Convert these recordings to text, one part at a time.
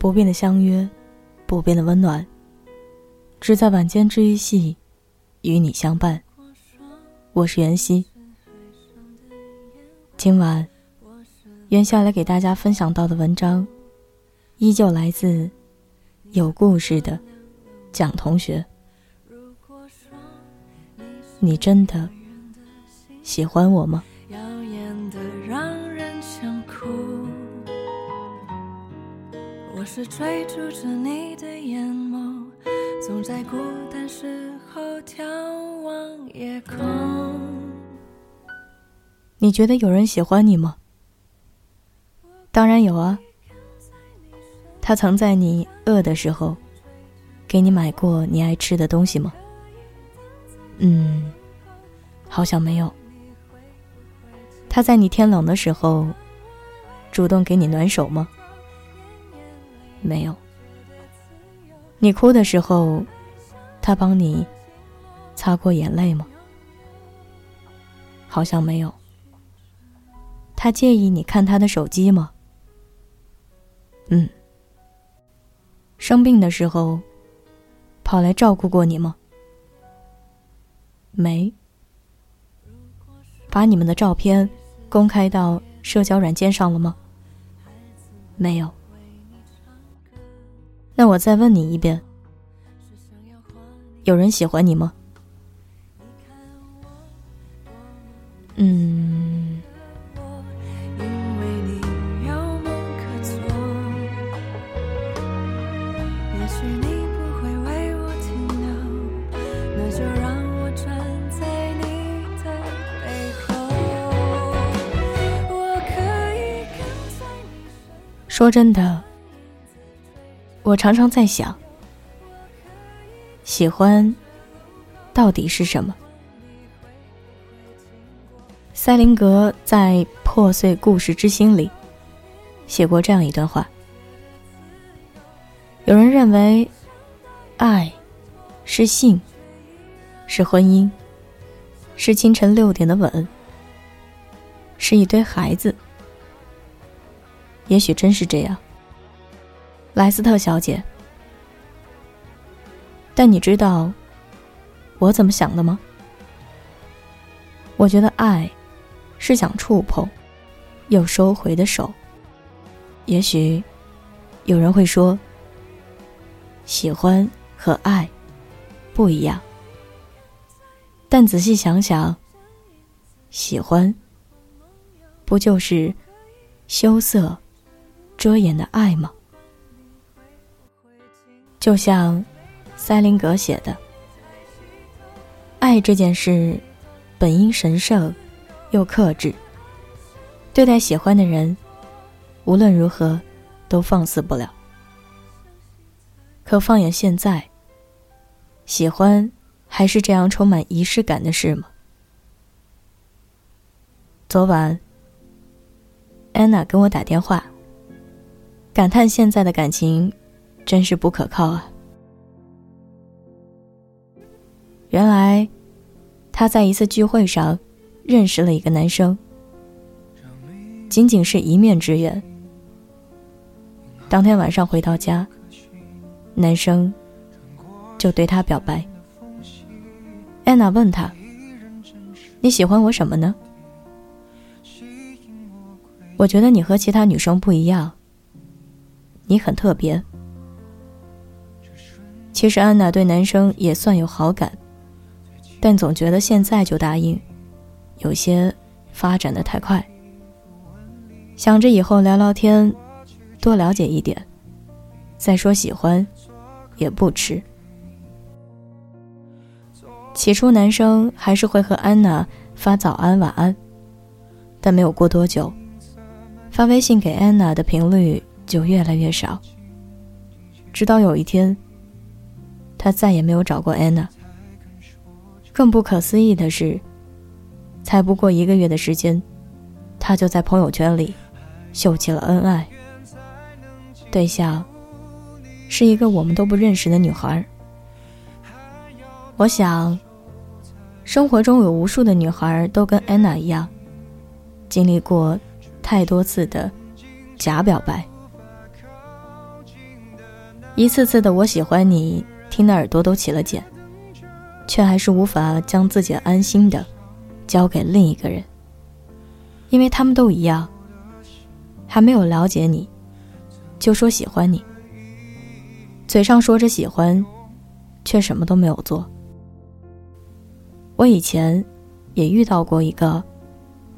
不变的相约，不变的温暖，只在晚间治愈系与你相伴。我是袁熙，今晚袁下来给大家分享到的文章，依旧来自有故事的蒋同学。你真的喜欢我吗？我是追逐着你的眼眸，总在孤单时候眺望夜空。你觉得有人喜欢你吗？当然有啊。他曾在你饿的时候，给你买过你爱吃的东西吗？嗯，好像没有。他在你天冷的时候，主动给你暖手吗？没有。你哭的时候，他帮你擦过眼泪吗？好像没有。他介意你看他的手机吗？嗯。生病的时候，跑来照顾过你吗？没。把你们的照片公开到社交软件上了吗？没有。那我再问你一遍，有人喜欢你吗？嗯。说真的。我常常在想，喜欢到底是什么？塞林格在《破碎故事之心》里写过这样一段话：有人认为，爱是性，是婚姻，是清晨六点的吻，是一堆孩子。也许真是这样。莱斯特小姐，但你知道我怎么想的吗？我觉得爱是想触碰又收回的手。也许有人会说，喜欢和爱不一样。但仔细想想，喜欢不就是羞涩、遮掩的爱吗？就像塞林格写的：“爱这件事，本应神圣又克制。对待喜欢的人，无论如何都放肆不了。可放眼现在，喜欢还是这样充满仪式感的事吗？”昨晚，安娜跟我打电话，感叹现在的感情。真是不可靠啊！原来，他在一次聚会上认识了一个男生，仅仅是一面之缘。当天晚上回到家，男生就对他表白。安娜问他：“你喜欢我什么呢？”我觉得你和其他女生不一样，你很特别。其实安娜对男生也算有好感，但总觉得现在就答应，有些发展的太快。想着以后聊聊天，多了解一点，再说喜欢，也不迟。起初男生还是会和安娜发早安晚安，但没有过多久，发微信给安娜的频率就越来越少，直到有一天。他再也没有找过安娜。更不可思议的是，才不过一个月的时间，他就在朋友圈里秀起了恩爱。对象是一个我们都不认识的女孩。我想，生活中有无数的女孩都跟安娜一样，经历过太多次的假表白。一次次的“我喜欢你”，听的耳朵都起了茧，却还是无法将自己安心的交给另一个人，因为他们都一样，还没有了解你，就说喜欢你，嘴上说着喜欢，却什么都没有做。我以前也遇到过一个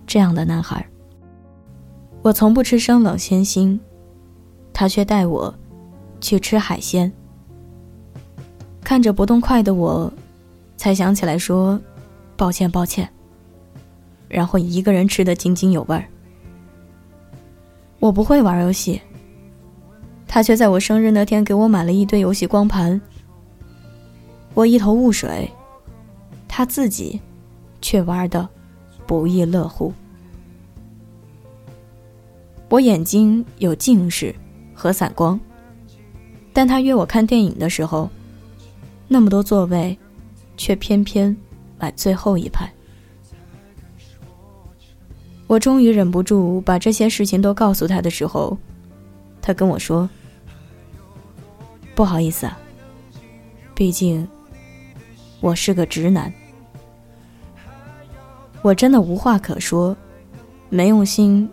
这样的男孩。我从不吃生冷鲜腥，他却带我去吃海鲜。看着不动筷的我，才想起来说：“抱歉，抱歉。”然后一个人吃得津津有味儿。我不会玩游戏，他却在我生日那天给我买了一堆游戏光盘。我一头雾水。他自己，却玩的不亦乐乎。我眼睛有近视和散光，但他约我看电影的时候，那么多座位，却偏偏买最后一排。我终于忍不住把这些事情都告诉他的时候，他跟我说：“不好意思啊，毕竟我是个直男。”我真的无话可说，没用心，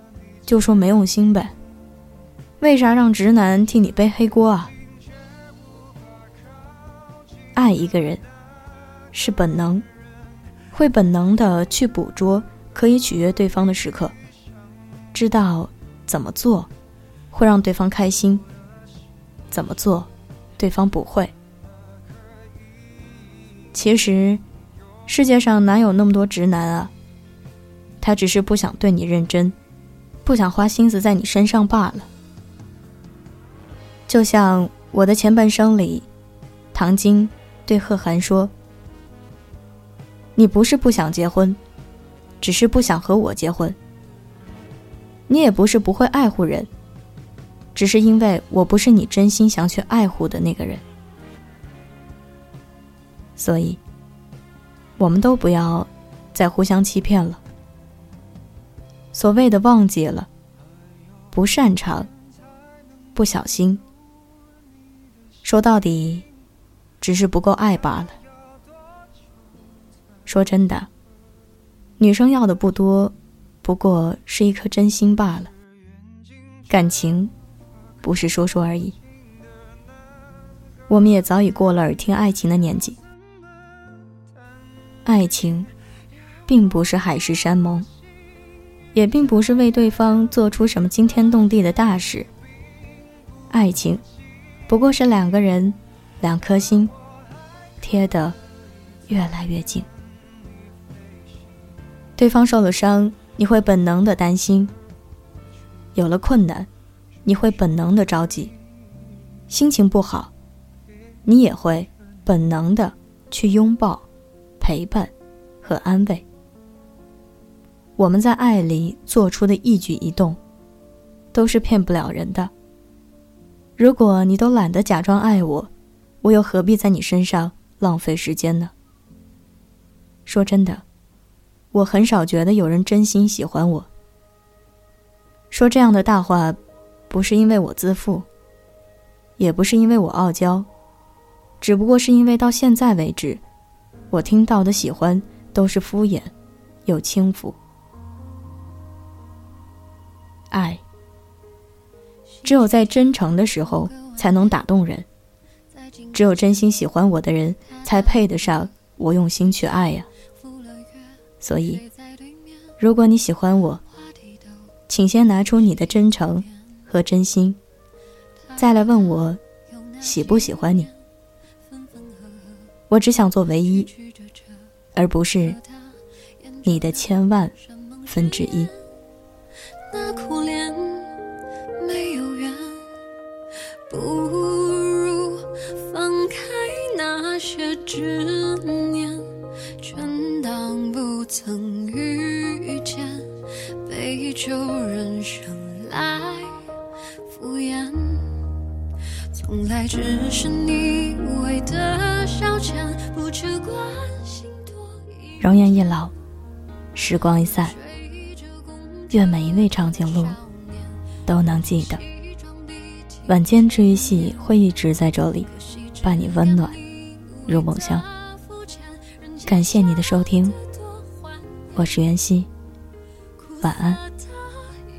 就说没用心呗。为啥让直男替你背黑锅啊？爱一个人是本能，会本能的去捕捉可以取悦对方的时刻，知道怎么做会让对方开心，怎么做对方不会。其实，世界上哪有那么多直男啊？他只是不想对你认真，不想花心思在你身上罢了。就像我的前半生里，唐晶对贺涵说：“你不是不想结婚，只是不想和我结婚。你也不是不会爱护人，只是因为我不是你真心想去爱护的那个人。所以，我们都不要再互相欺骗了。”所谓的忘记了，不擅长，不小心，说到底，只是不够爱罢了。说真的，女生要的不多，不过是一颗真心罢了。感情，不是说说而已。我们也早已过了耳听爱情的年纪。爱情，并不是海誓山盟。也并不是为对方做出什么惊天动地的大事。爱情，不过是两个人，两颗心，贴得越来越近。对方受了伤，你会本能的担心；有了困难，你会本能的着急；心情不好，你也会本能的去拥抱、陪伴和安慰。我们在爱里做出的一举一动，都是骗不了人的。如果你都懒得假装爱我，我又何必在你身上浪费时间呢？说真的，我很少觉得有人真心喜欢我。说这样的大话，不是因为我自负，也不是因为我傲娇，只不过是因为到现在为止，我听到的喜欢都是敷衍，又轻浮。爱，只有在真诚的时候才能打动人。只有真心喜欢我的人，才配得上我用心去爱呀。所以，如果你喜欢我，请先拿出你的真诚和真心，再来问我喜不喜欢你。我只想做唯一，而不是你的千万分之一。执念，全当不曾遇见，杯酒人生来敷衍，从来只是你为的消遣，不去关心多一容颜一老，时光一散。愿每一位长颈鹿都能记得，晚间治愈系会一直在这里，伴你温暖入梦乡。感谢你的收听，我是袁熙，晚安，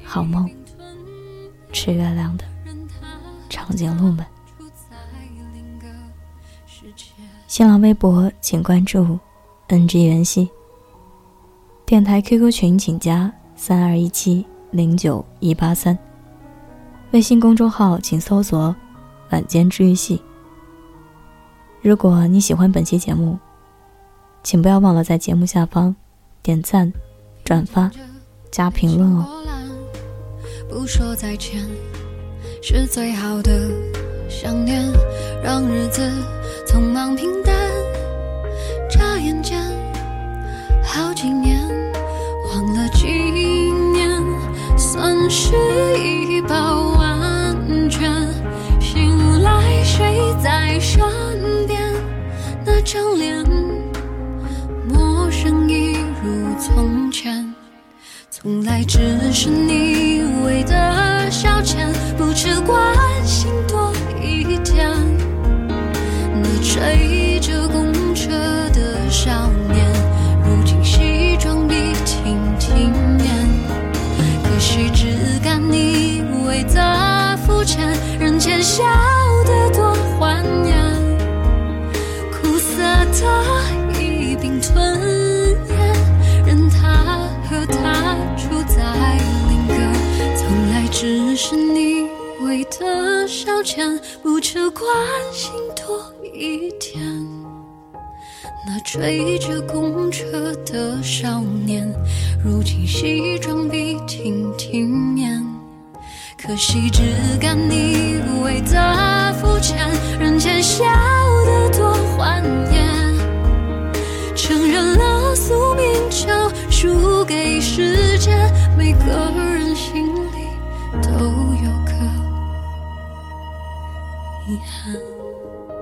好梦，吃月亮的长颈鹿们。新浪微博请关注 NG 袁熙，电台 QQ 群请加三二一七零九一八三，微信公众号请搜索晚间治愈系。如果你喜欢本期节目，请不要忘了在节目下方点赞、转发、加评论哦。不说再见，是最好的想念，让日子匆忙平淡。眨眼间，好几年，忘了几年，算是一包张脸。是你为的消遣，不求关心多一点。那追着公车的少年，如今西装笔挺体面。可惜只敢你为的肤浅，人间笑得多欢颜。承认了宿命，就输给时间。每个遗憾。